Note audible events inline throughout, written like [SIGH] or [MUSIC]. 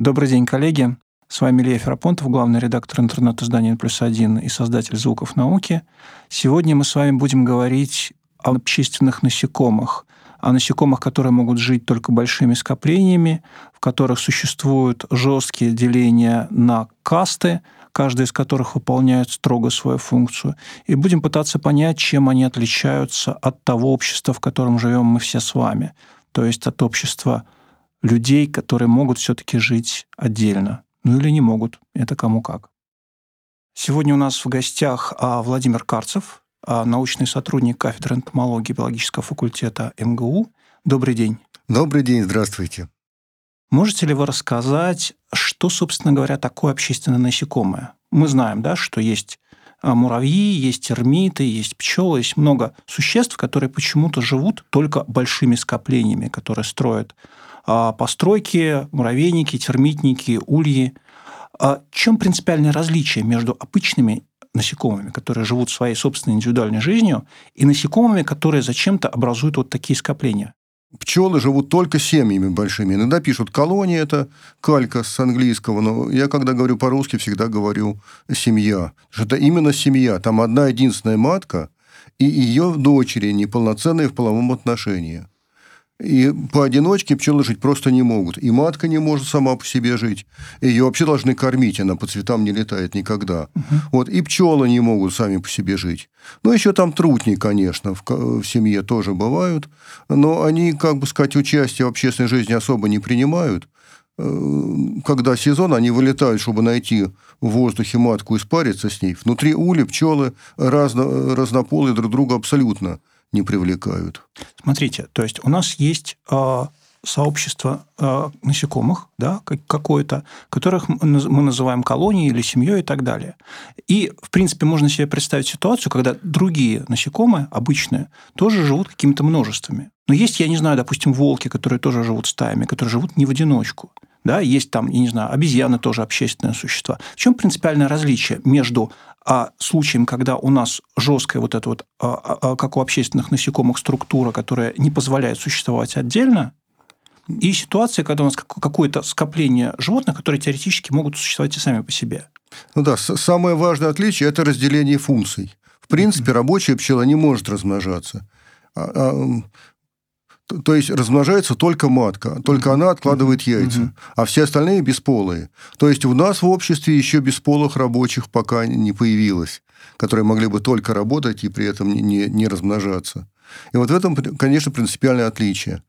Добрый день, коллеги. С вами Илья Ферапонтов, главный редактор интернет-издания «Плюс один» и создатель «Звуков науки». Сегодня мы с вами будем говорить о общественных насекомых, о насекомых, которые могут жить только большими скоплениями, в которых существуют жесткие деления на касты, каждая из которых выполняет строго свою функцию. И будем пытаться понять, чем они отличаются от того общества, в котором живем мы все с вами. То есть от общества людей, которые могут все-таки жить отдельно. Ну или не могут. Это кому как. Сегодня у нас в гостях а, Владимир Карцев, а, научный сотрудник кафедры энтомологии биологического факультета МГУ. Добрый день. Добрый день, здравствуйте. Можете ли вы рассказать, что, собственно говоря, такое общественное насекомое? Мы знаем, да, что есть а, муравьи, есть термиты, есть пчелы, есть много существ, которые почему-то живут только большими скоплениями, которые строят постройки, муравейники, термитники, ульи. А чем принципиальное различие между обычными насекомыми, которые живут своей собственной индивидуальной жизнью, и насекомыми, которые зачем-то образуют вот такие скопления? Пчелы живут только семьями большими. Иногда пишут колонии, это калька с английского, но я, когда говорю по-русски, всегда говорю семья. Это именно семья. Там одна единственная матка, и ее дочери неполноценные в половом отношении. И поодиночке пчелы жить просто не могут. И матка не может сама по себе жить. Ее вообще должны кормить, она по цветам не летает никогда. Угу. Вот, и пчелы не могут сами по себе жить. Ну, еще там трутни, конечно, в, в семье тоже бывают. Но они, как бы сказать, участие в общественной жизни особо не принимают. Э, когда сезон, они вылетают, чтобы найти в воздухе матку и спариться с ней. Внутри ули пчелы разно, разнополые друг друга абсолютно не привлекают. Смотрите, то есть у нас есть э, сообщество э, насекомых, да, какое-то, которых мы называем колонией или семьей и так далее. И, в принципе, можно себе представить ситуацию, когда другие насекомые, обычные, тоже живут какими-то множествами. Но есть, я не знаю, допустим, волки, которые тоже живут стаями, которые живут не в одиночку. Да, есть там, я не знаю, обезьяны тоже общественные существа. В чем принципиальное различие между а случаем, когда у нас жесткая вот эта вот, а, а, а, как у общественных насекомых, структура, которая не позволяет существовать отдельно, и ситуация, когда у нас какое-то скопление животных, которые теоретически могут существовать и сами по себе. Ну да, самое важное отличие – это разделение функций. В принципе, рабочая пчела не может размножаться. То есть размножается только матка, только она откладывает яйца, а все остальные бесполые. То есть у нас в обществе еще бесполых рабочих пока не появилось, которые могли бы только работать и при этом не, не размножаться. И вот в этом, конечно, принципиальное отличие.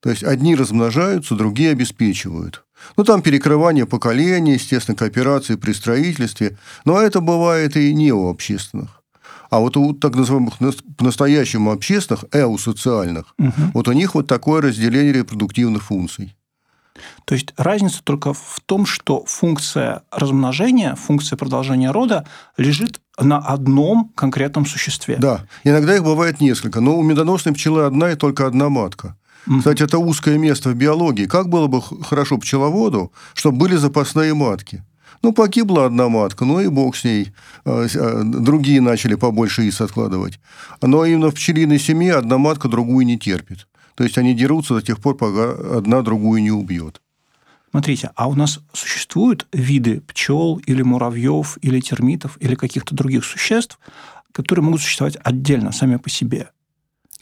То есть одни размножаются, другие обеспечивают. Ну, там перекрывание поколений, естественно, кооперации при строительстве, но это бывает и не у общественных. А вот у так называемых по-настоящему общественных, эусоциальных, угу. вот у них вот такое разделение репродуктивных функций. То есть разница только в том, что функция размножения, функция продолжения рода лежит на одном конкретном существе. Да. Иногда их бывает несколько, но у медоносной пчелы одна и только одна матка. Кстати, это узкое место в биологии. Как было бы хорошо пчеловоду, чтобы были запасные матки? Ну, погибла одна матка, ну и бог с ней. А, а, другие начали побольше яиц откладывать. Но именно в пчелиной семье одна матка другую не терпит. То есть они дерутся до тех пор, пока одна другую не убьет. Смотрите, а у нас существуют виды пчел или муравьев, или термитов, или каких-то других существ, которые могут существовать отдельно, сами по себе?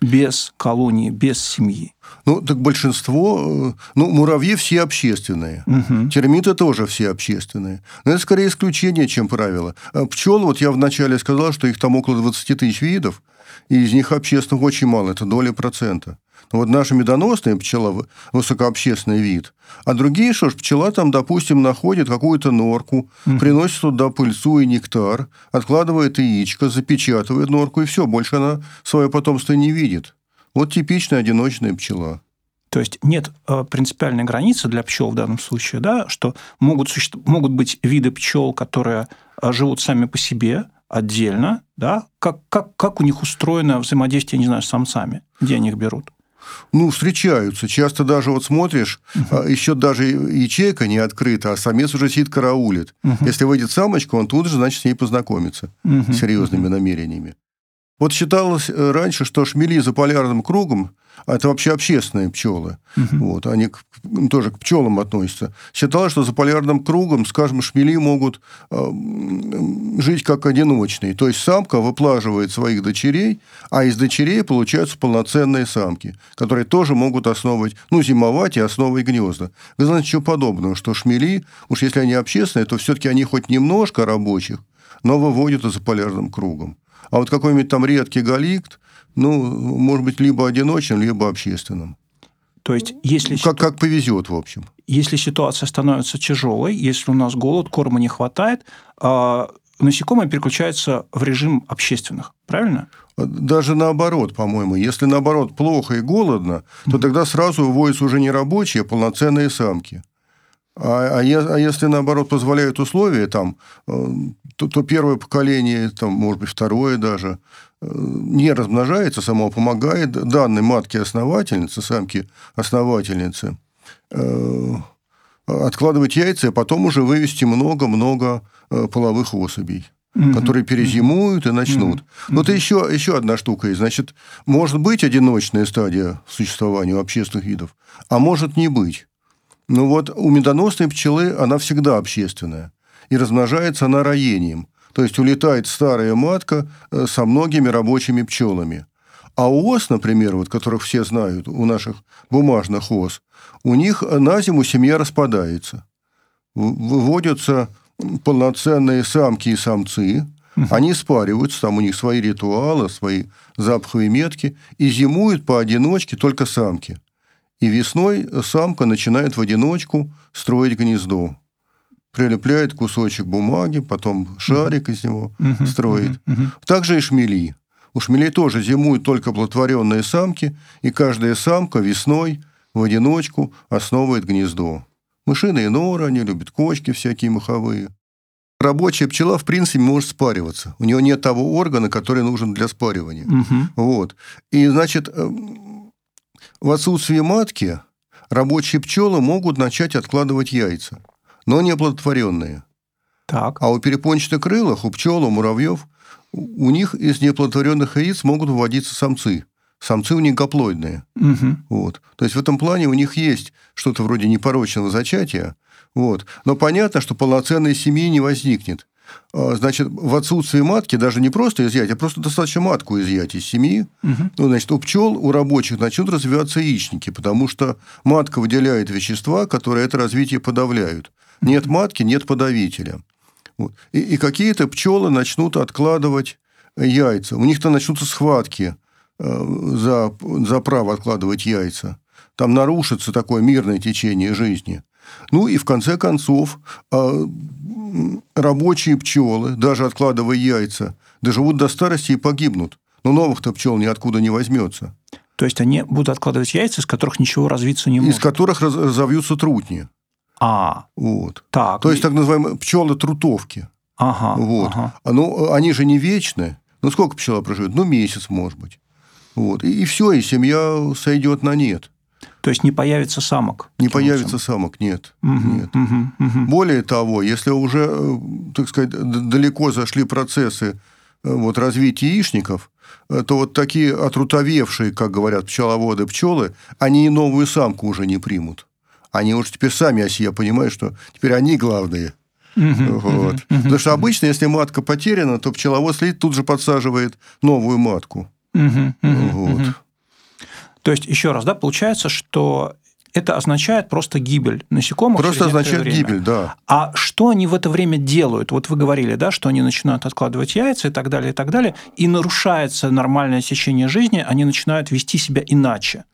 Без колонии, без семьи? Ну, так большинство... Э, ну, муравьи все общественные. Угу. Термиты тоже все общественные. Но это скорее исключение, чем правило. А пчел, вот я вначале сказал, что их там около 20 тысяч видов, и из них общественных очень мало, это доля процента. Вот наша медоносная пчела – высокообщественный вид. А другие, что ж, пчела там, допустим, находит какую-то норку, mm. приносит туда пыльцу и нектар, откладывает яичко, запечатывает норку, и все, больше она свое потомство не видит. Вот типичная одиночная пчела. То есть нет э, принципиальной границы для пчел в данном случае, да, что могут, могут быть виды пчел, которые э, живут сами по себе, отдельно, да, как, как, как у них устроено взаимодействие, не знаю, с самцами, где они их берут? Ну, встречаются. Часто даже вот смотришь, угу. еще даже ячейка не открыта, а самец уже сидит караулит. Угу. Если выйдет самочка, он тут же, значит, с ней познакомится угу. с серьезными угу. намерениями. Вот считалось э, раньше, что шмели за полярным кругом а это вообще общественные пчелы. Угу. Вот, они к, тоже к пчелам относятся. Считалось, что за полярным кругом, скажем, шмели могут э, жить как одиночные. То есть самка выплаживает своих дочерей, а из дочерей получаются полноценные самки, которые тоже могут основывать, ну, зимовать и основывать гнезда. Вы знаете, ничего подобного, что шмели, уж если они общественные, то все-таки они хоть немножко рабочих, но выводят за полярным кругом. А вот какой-нибудь там редкий галикт, ну, может быть, либо одиночным, либо общественным. То есть, если... Как, как повезет, в общем. Если ситуация становится тяжелой, если у нас голод, корма не хватает, а, насекомые переключаются в режим общественных, правильно? Даже наоборот, по-моему. Если наоборот плохо и голодно, то тогда сразу выводятся уже не рабочие, а полноценные самки. А, а, а если, наоборот, позволяют условия, там, э, то, то первое поколение, там, может быть, второе даже, не размножается само, помогает данной матке-основательнице, самке-основательнице, э, откладывать яйца, а потом уже вывести много-много половых особей mm которые перезимуют и начнут. mm Но это еще, еще одна штука есть. Значит, может быть одиночная стадия существования у общественных видов, а может не быть. Ну вот у медоносной пчелы она всегда общественная. И размножается она роением. То есть улетает старая матка э, со многими рабочими пчелами. А у ос, например, вот, которых все знают, у наших бумажных ос, у них на зиму семья распадается. Выводятся полноценные самки и самцы, они спариваются, там у них свои ритуалы, свои запаховые метки, и зимуют поодиночке только самки. И весной самка начинает в одиночку строить гнездо. Прилепляет кусочек бумаги, потом шарик из него строит. Также и шмели. У шмелей тоже зимуют только плодотворенные самки, и каждая самка весной в одиночку основывает гнездо. Мышиные норы, они любят кочки всякие маховые. Рабочая пчела, в принципе, может спариваться. У нее нет того органа, который нужен для спаривания. Угу. Вот. И, значит, в отсутствие матки рабочие пчелы могут начать откладывать яйца, но не оплодотворенные. Так. А у перепончатокрылых, у пчел, у муравьев, у них из неоплодотворенных яиц могут выводиться самцы. Самцы у них гаплоидные. Угу. Вот. То есть в этом плане у них есть что-то вроде непорочного зачатия. Вот. Но понятно, что полноценной семьи не возникнет. А, значит, в отсутствие матки даже не просто изъять, а просто достаточно матку изъять из семьи. Угу. Ну, значит, у пчел, у рабочих начнут развиваться яичники, потому что матка выделяет вещества, которые это развитие подавляют. Нет матки, нет подавителя. Вот. И, и какие-то пчелы начнут откладывать яйца. У них-то начнутся схватки э, за, за право откладывать яйца. Там нарушится такое мирное течение жизни. Ну и в конце концов а, рабочие пчелы, даже откладывая яйца, доживут до старости и погибнут. Но новых-то пчел ниоткуда не возьмется. То есть они будут откладывать яйца, из которых ничего развиться не может? Из которых разовьются трутни. А, вот. Так. То есть так называемые пчелы трутовки. Ага. Вот. Ага. Ну, они же не вечны. Ну, сколько пчела проживет? Ну, месяц, может быть. Вот. И, и все, и семья сойдет на нет. То есть не появится самок? Не появится образом. самок, нет. Угу, нет. Угу, угу. Более того, если уже, э, так сказать, далеко зашли процессы э, вот, развития яичников, э, то вот такие отрутовевшие, как говорят пчеловоды, пчелы, они и новую самку уже не примут. Они уже теперь сами о себе понимают, что теперь они главные. Uh-huh, вот. Потому что обычно, если матка потеряна, то пчеловод следит, тут же подсаживает новую матку. Вот. То есть, еще раз, да, получается, что это означает просто гибель насекомых. Просто означает время. гибель, да. А что они в это время делают? Вот вы говорили, да, что они начинают откладывать яйца и так далее, и так далее, и нарушается нормальное течение жизни, они начинают вести себя иначе.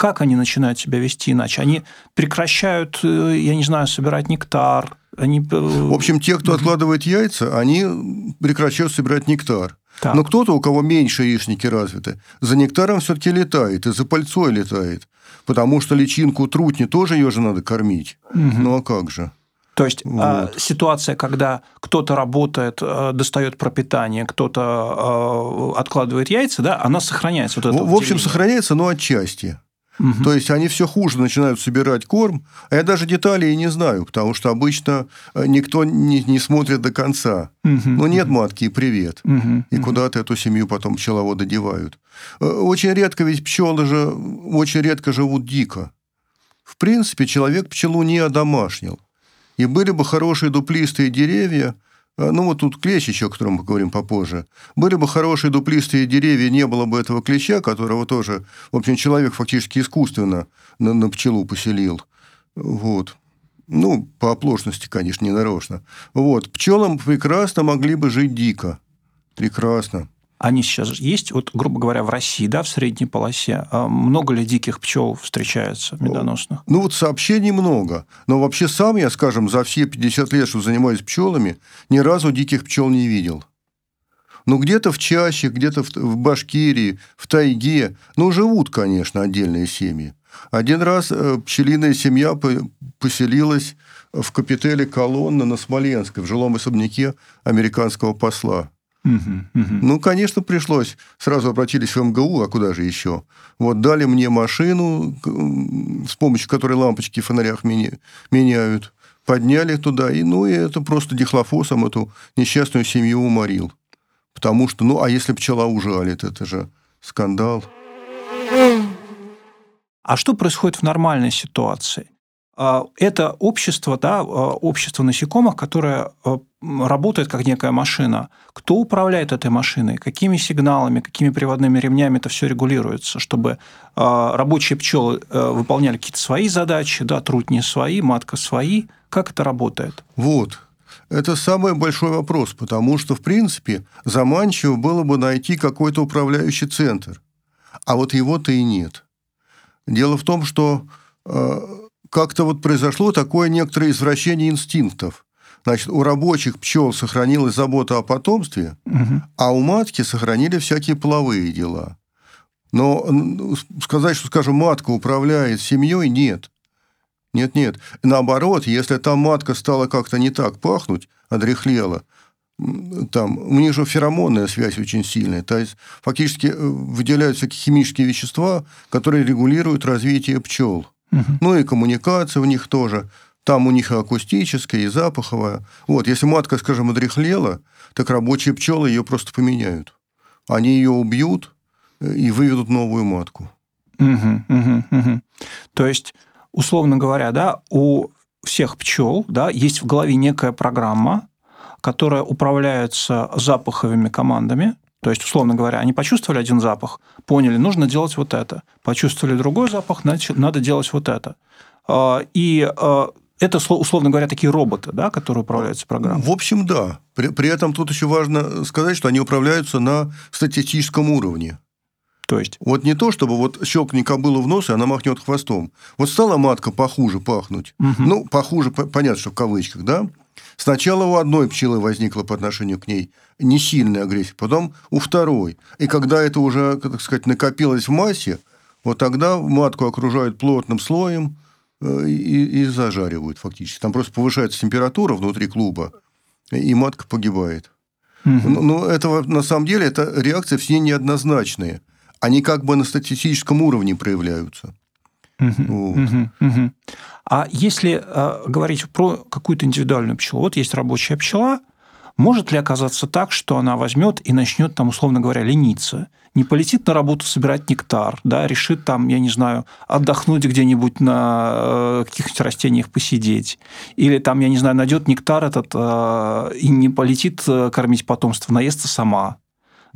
Как они начинают себя вести иначе? Они прекращают, э, я не знаю, собирать нектар. Они... Э, в общем, те, кто откладывает яйца, они прекращают собирать нектар. Так. Но кто-то, у кого меньше яичники развиты, за нектаром все-таки летает, и за пальцой летает. Потому что личинку трутни тоже ее же надо кормить. Угу. Ну а как же? То есть а, вот. ситуация, когда кто-то работает, э, достает пропитание, кто-то откладывает яйца, да, она сохраняется. Вот в, в общем, сохраняется, но отчасти. Угу. То есть они все хуже начинают собирать корм, а я даже деталей не знаю, потому что обычно э, никто не, не смотрит до конца. Угу. Ну, нет матки и привет. Угу. И куда-то эту семью потом пчеловоды девают. Э, очень редко, ведь пчелы же очень редко живут дико. В принципе, человек пчелу не одомашнил. И были бы хорошие дуплистые деревья, ну, вот тут клещ еще, о котором мы поговорим попозже. Были бы хорошие дуплистые деревья, не было бы этого клеща, которого тоже, в общем, человек фактически искусственно на, на пчелу поселил. Вот. Ну, по оплошности, конечно, не нарочно. Вот. Пчелам прекрасно могли бы жить дико. Прекрасно они сейчас есть, вот, грубо говоря, в России, да, в средней полосе, а много ли диких пчел встречается медоносных? Ну, вот сообщений много. Но вообще сам я, скажем, за все 50 лет, что занимаюсь пчелами, ни разу диких пчел не видел. Ну, где-то в чаще, где-то в Башкирии, в тайге. Ну, живут, конечно, отдельные семьи. Один раз э, пчелиная семья поселилась в капителе колонны на Смоленской, в жилом особняке американского посла. Ну, конечно, пришлось. Сразу обратились в МГУ, а куда же еще? Вот дали мне машину, с помощью которой лампочки в фонарях меняют. Подняли туда, и, ну, и это просто дихлофосом эту несчастную семью уморил. Потому что, ну, а если пчела ужалит, это же скандал. А что происходит в нормальной ситуации? А, это общество, да, а, общество насекомых, которое а, работает как некая машина. Кто управляет этой машиной? Какими сигналами, какими приводными ремнями это все регулируется, чтобы рабочие пчелы выполняли какие-то свои задачи, да, трутни свои, матка свои? Как это работает? Вот. Это самый большой вопрос, потому что, в принципе, заманчиво было бы найти какой-то управляющий центр. А вот его-то и нет. Дело в том, что как-то вот произошло такое некоторое извращение инстинктов. Значит, у рабочих пчел сохранилась забота о потомстве, угу. а у матки сохранили всякие половые дела. Но сказать, что, скажем, матка управляет семьей, нет. Нет, нет. Наоборот, если там матка стала как-то не так пахнуть, одрехлела, там, у них же феромонная связь очень сильная. То есть, фактически э, выделяются химические вещества, которые регулируют развитие пчел. Угу. Ну и коммуникация у них тоже. Там у них и акустическая, и запаховая. Вот, если матка, скажем, одрехлела, так рабочие пчелы ее просто поменяют. Они ее убьют э, и выведут новую матку. Угу, угу, угу. То есть, условно говоря, да, у всех пчел да, есть в голове некая программа, которая управляется запаховыми командами, то есть, условно говоря, они почувствовали один запах, поняли, нужно делать вот это. Почувствовали другой запах, значит, надо делать вот это. А, и а, это, условно говоря, такие роботы, да, которые управляются программой. В общем, да. При, при этом тут еще важно сказать, что они управляются на статистическом уровне. То есть? Вот не то, чтобы вот щелкни кобылу в нос, и она махнет хвостом. Вот стала матка похуже пахнуть. Угу. Ну, похуже, понятно, что в кавычках, да? Сначала у одной пчелы возникла по отношению к ней не сильная агрессия, потом у второй. И когда это уже, так сказать, накопилось в массе, вот тогда матку окружают плотным слоем э, и, и зажаривают фактически. Там просто повышается температура внутри клуба, и матка погибает. Угу. Но, но это на самом деле это реакции все неоднозначные. Они как бы на статистическом уровне проявляются. А если э, говорить про какую-то индивидуальную пчелу, вот есть рабочая пчела, может ли оказаться так, что она возьмет и начнет там, условно говоря, лениться? Не полетит на работу собирать нектар, да, решит там, я не знаю, отдохнуть где-нибудь на э, каких-нибудь растениях посидеть. Или там, я не знаю, найдет нектар этот э, и не полетит кормить потомство, наестся сама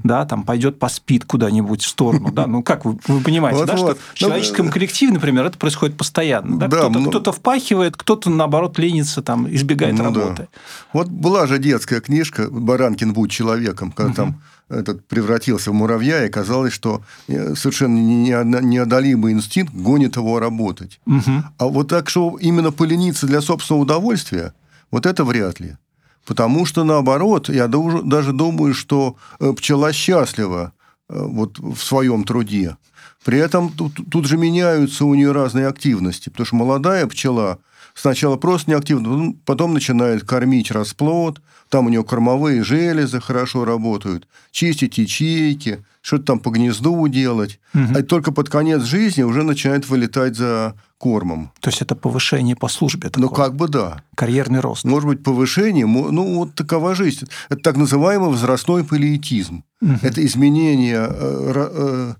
да, там пойдет поспит куда-нибудь в сторону, да, ну как вы, вы понимаете, вот, да, вот. что в человеческом ну, коллективе, например, это происходит постоянно, да, да кто-то, ну... кто-то впахивает, кто-то наоборот ленится, там избегает ну, работы. Да. Вот была же детская книжка "Баранкин будь человеком", когда угу. там этот превратился в муравья, и казалось, что э, совершенно неодолимый инстинкт гонит его работать. Угу. А вот так, что именно полениться для собственного удовольствия, вот это вряд ли. Потому что, наоборот, я даже думаю, что э, пчела счастлива э, вот в своем труде. При этом тут, тут же меняются у нее разные активности, потому что молодая пчела сначала просто неактивна, потом начинает кормить расплод, там у нее кормовые железы хорошо работают, чистить ячейки, что-то там по гнезду делать. Мгм. А только под конец жизни уже начинает вылетать за кормом. То есть это повышение по службе Ну, такое, как бы да. карьерный рост. Может быть, повышение, ну, вот такова жизнь. Это так называемый возрастной полиэтизм. Мгм. Это изменение э, э,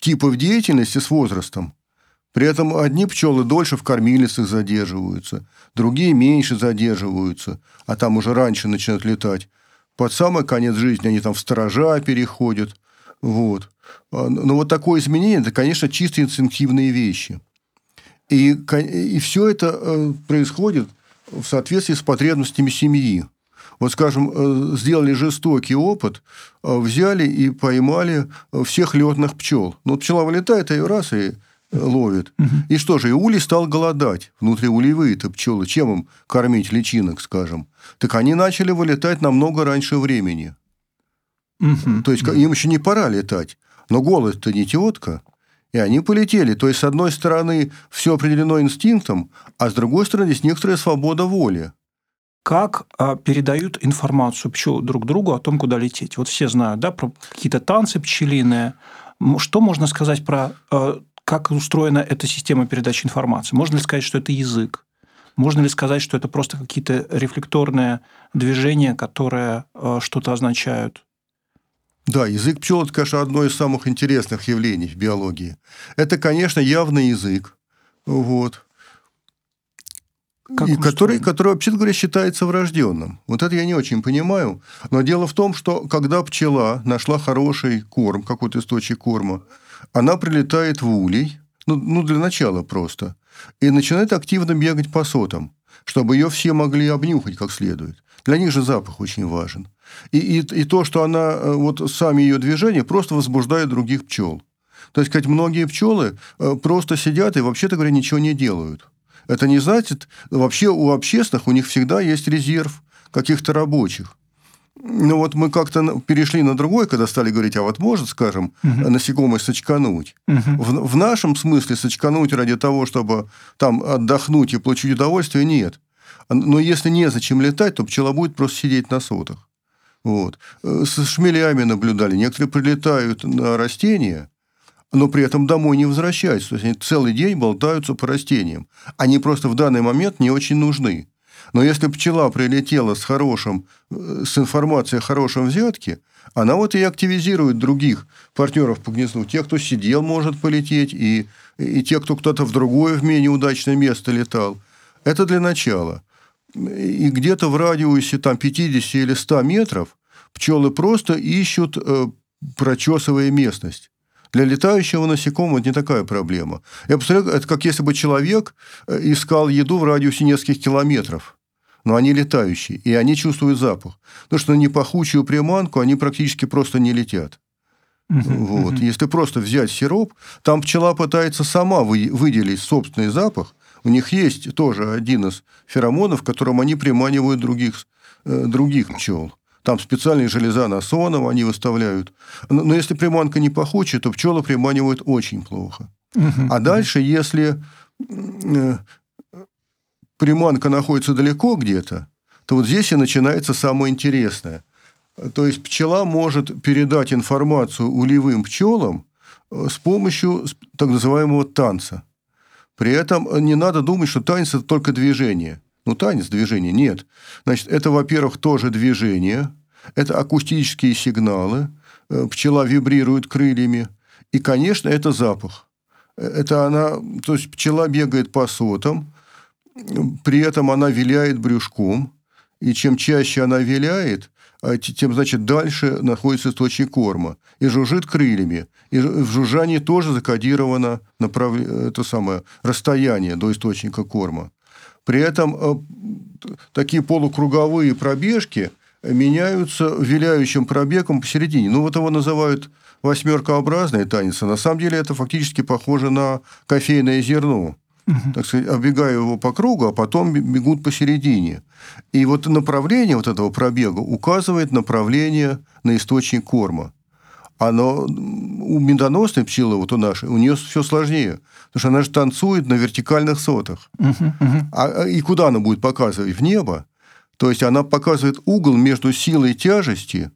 типов деятельности с возрастом. При этом одни пчелы дольше в кормилицах задерживаются, другие меньше задерживаются, а там уже раньше начинают летать. Под самый конец жизни они там в сторожа переходят. Вот. А, Но вот такое изменение, это, конечно, чисто инстинктивные вещи. И, и все это э, происходит в соответствии с потребностями семьи. Вот, скажем, э, сделали жестокий опыт, э, взяли и поймали всех летных пчел. Ну, вот пчела вылетает, ее раз и ловит. И что же, и улей стал голодать. Внутриулевые-то пчелы. Чем им кормить личинок, скажем? Так они начали вылетать намного раньше времени. Мгм. То есть им еще не пора летать. Но голод-то не тетка. И они полетели. То есть, с одной стороны, все определено инстинктом, а с другой стороны, здесь некоторая свобода воли. Как а, передают информацию пчел друг другу о том, куда лететь? Вот все знают, да, про какие-то танцы пчелиные. Что можно сказать про э, как устроена эта система передачи информации? Можно ли сказать, что это язык? Можно ли сказать, что это просто какие-то рефлекторные движения, которые э, что-то означают? Да, язык пчел – это, конечно, одно из самых интересных явлений в биологии. Это, конечно, явный язык, вот, Как и который, который, вообще говоря, считается врожденным. Вот это я не очень понимаю. Но дело в том, что когда пчела нашла хороший корм, какой-то источник корма, она прилетает в улей, ну, ну для начала просто, и начинает активно бегать по сотам, чтобы ее все могли обнюхать как следует. Для них же запах очень важен. И, и, и то, что она, э, вот сами ее движения просто возбуждают других пчел. То есть, сказать, многие пчелы э, просто сидят и, вообще-то говоря, ничего не делают. Это не значит, вообще у общественных у них всегда есть резерв каких-то рабочих. Ну вот мы как-то перешли на другой, когда стали говорить, а вот может, скажем, насекомое сочкануть. Мгм. В, в нашем смысле сочкануть ради того, чтобы там отдохнуть и получить удовольствие, нет. Но если незачем летать, то пчела будет просто сидеть на сотах. Вот. Э, С шмелями наблюдали. Некоторые прилетают на растения, но при этом домой не возвращаются. То есть они целый день болтаются по растениям. Они просто в данный момент не очень нужны. Но если пчела прилетела с хорошим, э, с информацией о хорошем взятке, она вот и активизирует других партнеров по гнезду. Тех, кто сидел, может полететь, и, и те, кто кто-то в другое, в менее удачное место летал. Это для начала. И где-то в радиусе там, 50 или 100 метров пчелы просто ищут, э, прочесывая местность. Для летающего насекомого это не такая проблема. Я представляю, это как если бы человек э, искал еду в радиусе нескольких километров. Но они летающие, и они чувствуют запах. Потому что на непахучую приманку они практически просто не летят. Вот. Если просто взять сироп, там пчела пытается сама вы- выделить собственный запах. У них есть тоже один из феромонов, которым они приманивают других, э, других пчел. Там специальные железа насонов они выставляют. Но, но если приманка не пахучая, то пчелы приманивают очень плохо. А дальше, если э, приманка находится далеко где-то, то вот здесь и начинается самое интересное. То есть пчела может передать информацию улевым пчелам э, с помощью так называемого танца. При этом не надо думать, что танец – это только движение. Ну, танец – движение. Нет. Значит, это, во-первых, тоже движение, это акустические сигналы, э, пчела вибрирует крыльями, и, конечно, это запах. Э, Это она, то есть пчела бегает по сотам, при этом она виляет брюшком, и чем чаще она виляет, а те- тем, значит, дальше находится источник корма. И жужжит крыльями. И в жужжании тоже закодировано направ... это самое, расстояние до источника корма. При этом э, такие полукруговые пробежки меняются виляющим пробегом посередине. Ну, вот его называют восьмеркообразный танец, а на самом деле это фактически похоже на кофейное зерно так сказать, оббегая его по кругу, а потом бегут посередине. И вот направление вот этого пробега указывает направление на источник корма. Оно у медоносной пчелы, вот у нашей, у нее все сложнее. Потому что она же танцует на вертикальных сотах. Мгм. Мгм. А, и куда она будет показывать? В небо. То есть она показывает угол между силой тяжести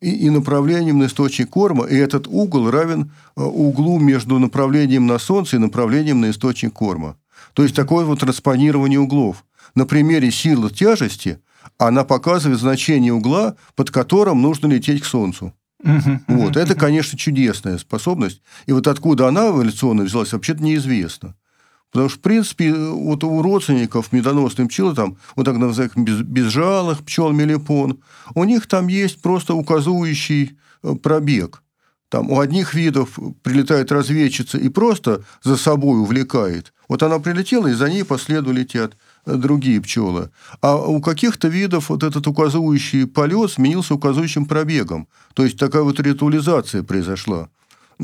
и, и направлением на источник корма, и этот угол равен э, углу между направлением на Солнце и направлением на источник корма. То есть такое вот транспонирование углов. На примере силы тяжести она показывает значение угла, под которым нужно лететь к Солнцу. Вот. Это, конечно, чудесная способность. И вот откуда она эволюционно взялась, вообще-то неизвестно. Потому что, в принципе, вот у родственников медоносной пчелы, там, вот так называемых без, безжалых пчел мелипон, у них там есть просто указывающий э, пробег. Там у одних видов прилетает разведчица и просто за собой увлекает. Вот она прилетела, и за ней по следу летят э, другие пчелы. А у каких-то видов вот этот указывающий полет сменился указывающим пробегом. То есть такая вот ритуализация произошла.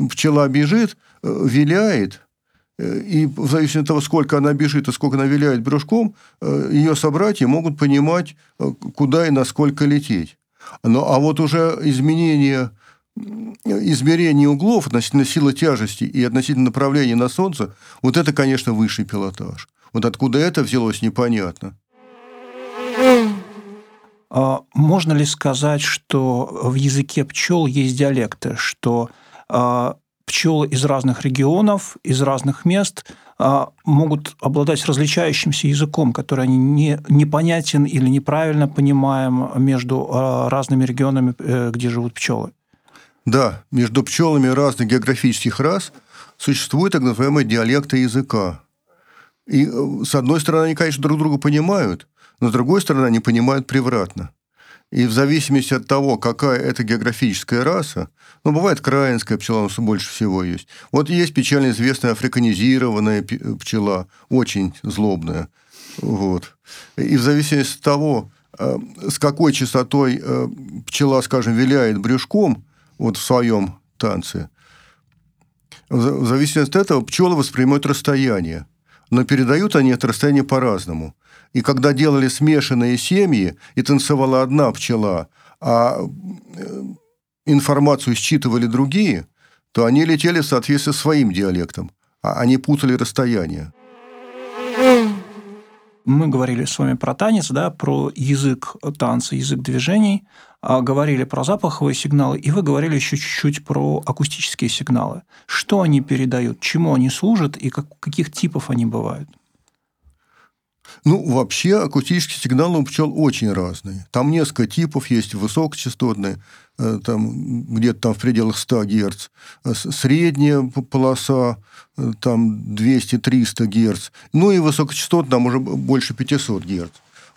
Пчела бежит, э, виляет, и в зависимости от того, сколько она бежит и сколько она виляет брюшком, э, ее собратья могут понимать, э, куда и насколько лететь. Но, а вот уже изменение измерение углов относительно силы тяжести и относительно направления на Солнце, вот это, конечно, высший пилотаж. Вот откуда это взялось, непонятно. А можно ли сказать, что в языке пчел есть диалекты, что а, пчелы из разных регионов, из разных мест а, могут обладать различающимся языком, который они не, непонятен или неправильно понимаем между а, разными регионами, э, где живут пчелы. Да, между пчелами разных географических рас существуют так называемые диалекты языка. И, э, с одной стороны, они, конечно, друг друга понимают, но с другой стороны, они понимают превратно. И в зависимости от того, какая это географическая раса, ну, бывает краинская пчела, у нас больше всего есть. Вот есть печально известная африканизированная пчела, очень злобная. Вот. И в зависимости от того, э, с какой частотой э, пчела, скажем, виляет брюшком вот в своем танце, в зависимости от этого пчелы воспринимают расстояние. Но передают они это расстояние по-разному. И когда делали смешанные семьи, и танцевала одна пчела, а э, информацию считывали другие, то они летели в соответствии с своим диалектом, а они путали расстояние. Мы говорили с вами про танец, да, про язык танца, язык движений, а говорили про запаховые сигналы, и вы говорили еще чуть-чуть про акустические сигналы. Что они передают, чему они служат и как, каких типов они бывают? Ну, вообще акустические сигналы у пчел очень разные. Там несколько типов есть, высокочастотные, э, там, где-то там в пределах 100 Гц, э, средняя полоса, э, там 200-300 Гц, ну и высокочастотная, там уже больше 500 Гц.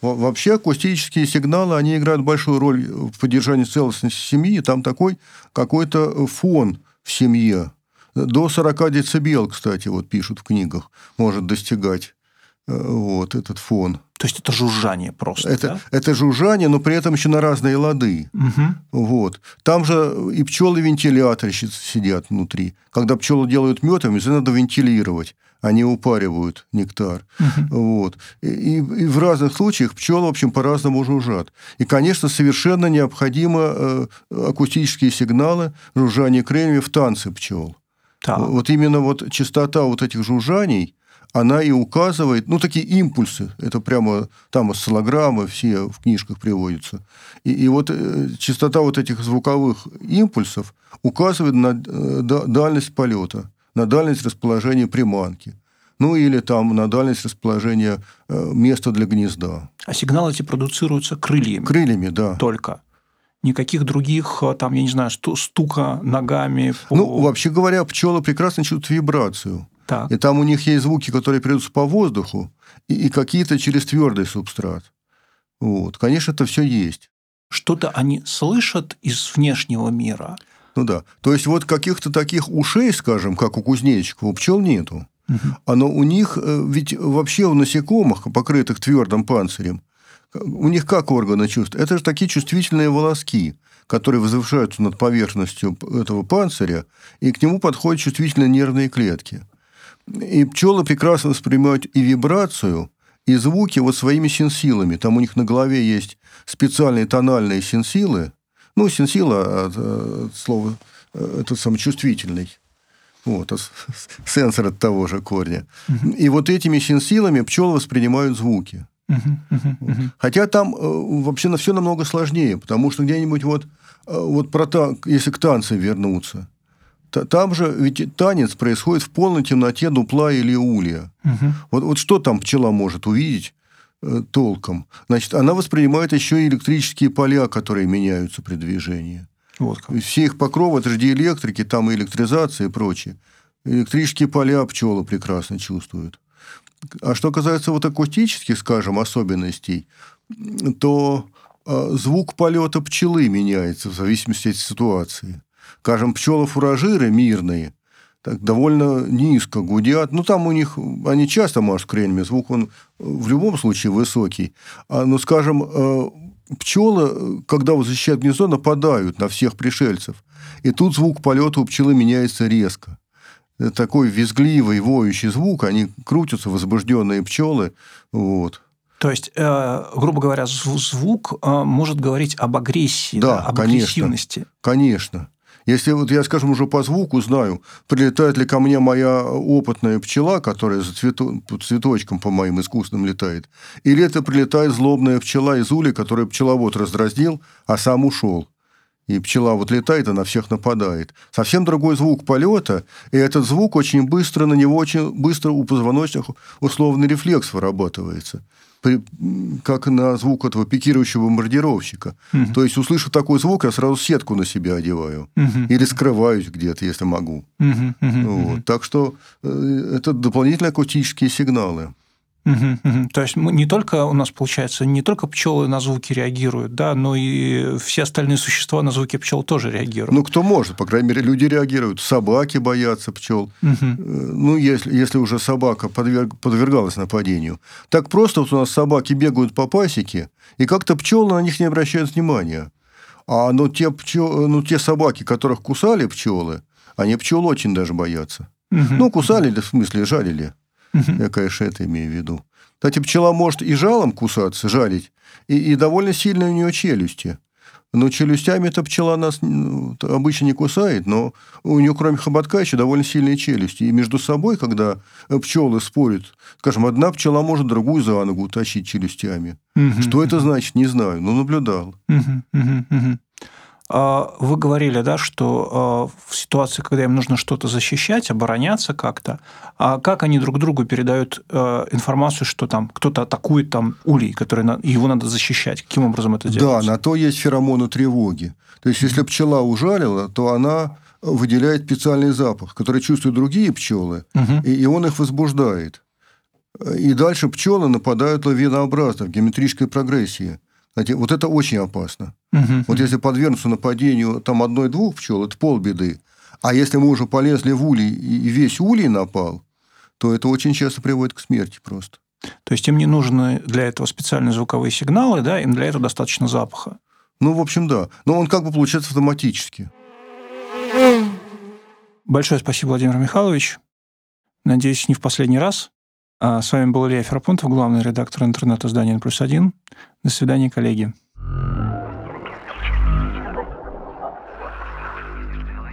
Вообще акустические сигналы, они играют большую роль в поддержании целостности семьи. Там такой какой-то фон в семье. До 40 децибел, кстати, вот пишут в книгах, может достигать вот этот фон. То есть это жужжание просто. Это, да? это жужжание, но при этом еще на разные лады. Угу. Вот. Там же и пчелы вентиляторы сидят внутри. Когда пчелы делают мед, им надо вентилировать. Они упаривают нектар. Угу. Вот. И, и в разных случаях пчелы, в общем, по-разному жужжат. И, конечно, совершенно необходимо э, акустические сигналы жужжания крыльями в танце пчел. Так. Вот именно вот частота вот этих жужжаний – она и указывает, ну, такие импульсы, это прямо там осциллограммы все в книжках приводятся. И, и вот э, частота вот этих звуковых импульсов указывает на э, дальность полета, на дальность расположения приманки. Ну, или там на дальность расположения э, места для гнезда. А сигналы эти продуцируются крыльями? Крыльями, да. Только? никаких других, там, я не знаю, стука ногами. По... Ну, вообще говоря, пчелы прекрасно чувствуют вибрацию. Так. И там у них есть звуки, которые передаются по воздуху, и, и какие-то через твердый субстрат. Вот. Конечно, это все есть. Что-то они слышат из внешнего мира. Ну да. То есть вот каких-то таких ушей, скажем, как у кузнечиков, у пчел нету. Угу. Оно у них, э, ведь вообще у насекомых, покрытых твердым панцирем, у них как органы чувств? Это же такие чувствительные волоски, которые возвышаются над поверхностью этого панциря, и к нему подходят чувствительные нервные клетки. И пчелы прекрасно воспринимают и вибрацию, и звуки вот своими синсилами. Там у них на голове есть специальные тональные синсилы. Ну, синсила от, от слова это самочувствительный. Вот, [LAUGHS] сенсор от того же корня. Угу. И вот этими синсилами пчелы воспринимают звуки. Угу, угу, угу. Хотя там э, вообще на все намного сложнее, потому что где-нибудь вот вот про та, если к танцам вернуться, там же ведь танец происходит в полной темноте дупла или улья. Угу. Вот, вот что там пчела может увидеть э, толком? Значит, она воспринимает еще и электрические поля, которые меняются при движении. Вот как. Все их покровы, это же диэлектрики, там и электризация и прочее. Электрические поля пчелы прекрасно чувствуют. А что касается вот акустических, скажем, особенностей, то а, звук полета пчелы меняется в зависимости от ситуации. Скажем, пчелы-фуражиры мирные так довольно низко гудят. Ну, там у них, они часто машут крыльями, звук он в любом случае высокий. А, ну, скажем, э, пчелы, когда защищают гнездо, нападают на всех пришельцев. И тут звук полета у пчелы меняется резко. Это такой визгливый, воющий звук, они крутятся, возбужденные пчелы. Вот. То есть, э, грубо говоря, звук э, может говорить об агрессии, да, да, об конечно, агрессивности. Конечно. Если вот я, скажем, уже по звуку знаю, прилетает ли ко мне моя опытная пчела, которая за цвету, цветочком по моим искусственным летает, или это прилетает злобная пчела из ули, которая пчеловод раздразнил, а сам ушел и пчела вот летает и на всех нападает. Совсем другой звук полета, и этот звук очень быстро, на него очень быстро у позвоночных условный рефлекс вырабатывается как на звук этого пикирующего бомбардировщика. Угу. То есть, услышу такой звук, я сразу сетку на себя одеваю. Угу. Или скрываюсь где-то, если могу. Угу. Угу. Вот. Так что э, это дополнительные акустические сигналы. Угу, угу. То есть не только у нас получается, не только пчелы на звуки реагируют, да, но и все остальные существа на звуки пчел тоже реагируют. Ну, кто может, по крайней мере, люди реагируют. Собаки боятся пчел. Угу. Ну, если, если уже собака подверг, подвергалась нападению. Так просто вот у нас собаки бегают по пасеке, и как-то пчелы на них не обращают внимания. А ну, те, пчел, ну, те собаки, которых кусали пчелы, они пчел очень даже боятся. Угу. Ну, кусали, в смысле, жалили. Угу. Я, конечно, это имею в виду. Кстати, пчела может и жалом кусаться, жалить, и, и довольно сильные у нее челюсти. Но челюстями эта пчела нас ну, обычно не кусает, но у нее, кроме хоботка, еще довольно сильные челюсти. И между собой, когда пчелы спорят, скажем, одна пчела может другую за ногу тащить челюстями. Угу, Что это значит, не знаю, но наблюдал. Угу, угу, угу. А, вы говорили, да, что а, в ситуации, когда им нужно что-то защищать, обороняться как-то, а как они друг другу передают а, информацию, что там кто-то атакует там улей, который его надо защищать? Каким образом это делается? Да, на то есть феромоны тревоги. То есть, если пчела ужалила, то она выделяет специальный запах, который чувствуют другие пчелы, угу. и он их возбуждает. И дальше пчелы нападают лавинообразно в геометрической прогрессии. Знаете, вот это очень опасно. Угу. Вот если подвергнуться нападению там одной-двух пчел, это полбеды. А если мы уже полезли в улей, и весь улей напал, то это очень часто приводит к смерти просто. То есть им не нужны для этого специальные звуковые сигналы, да, им для этого достаточно запаха. Ну, в общем, да. Но он как бы получается автоматически. Большое спасибо, Владимир Михайлович. Надеюсь, не в последний раз. А с вами был Илья Ферапонтов, главный редактор интернет-издания «N плюс один». До свидания, коллеги.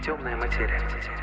Темная материя.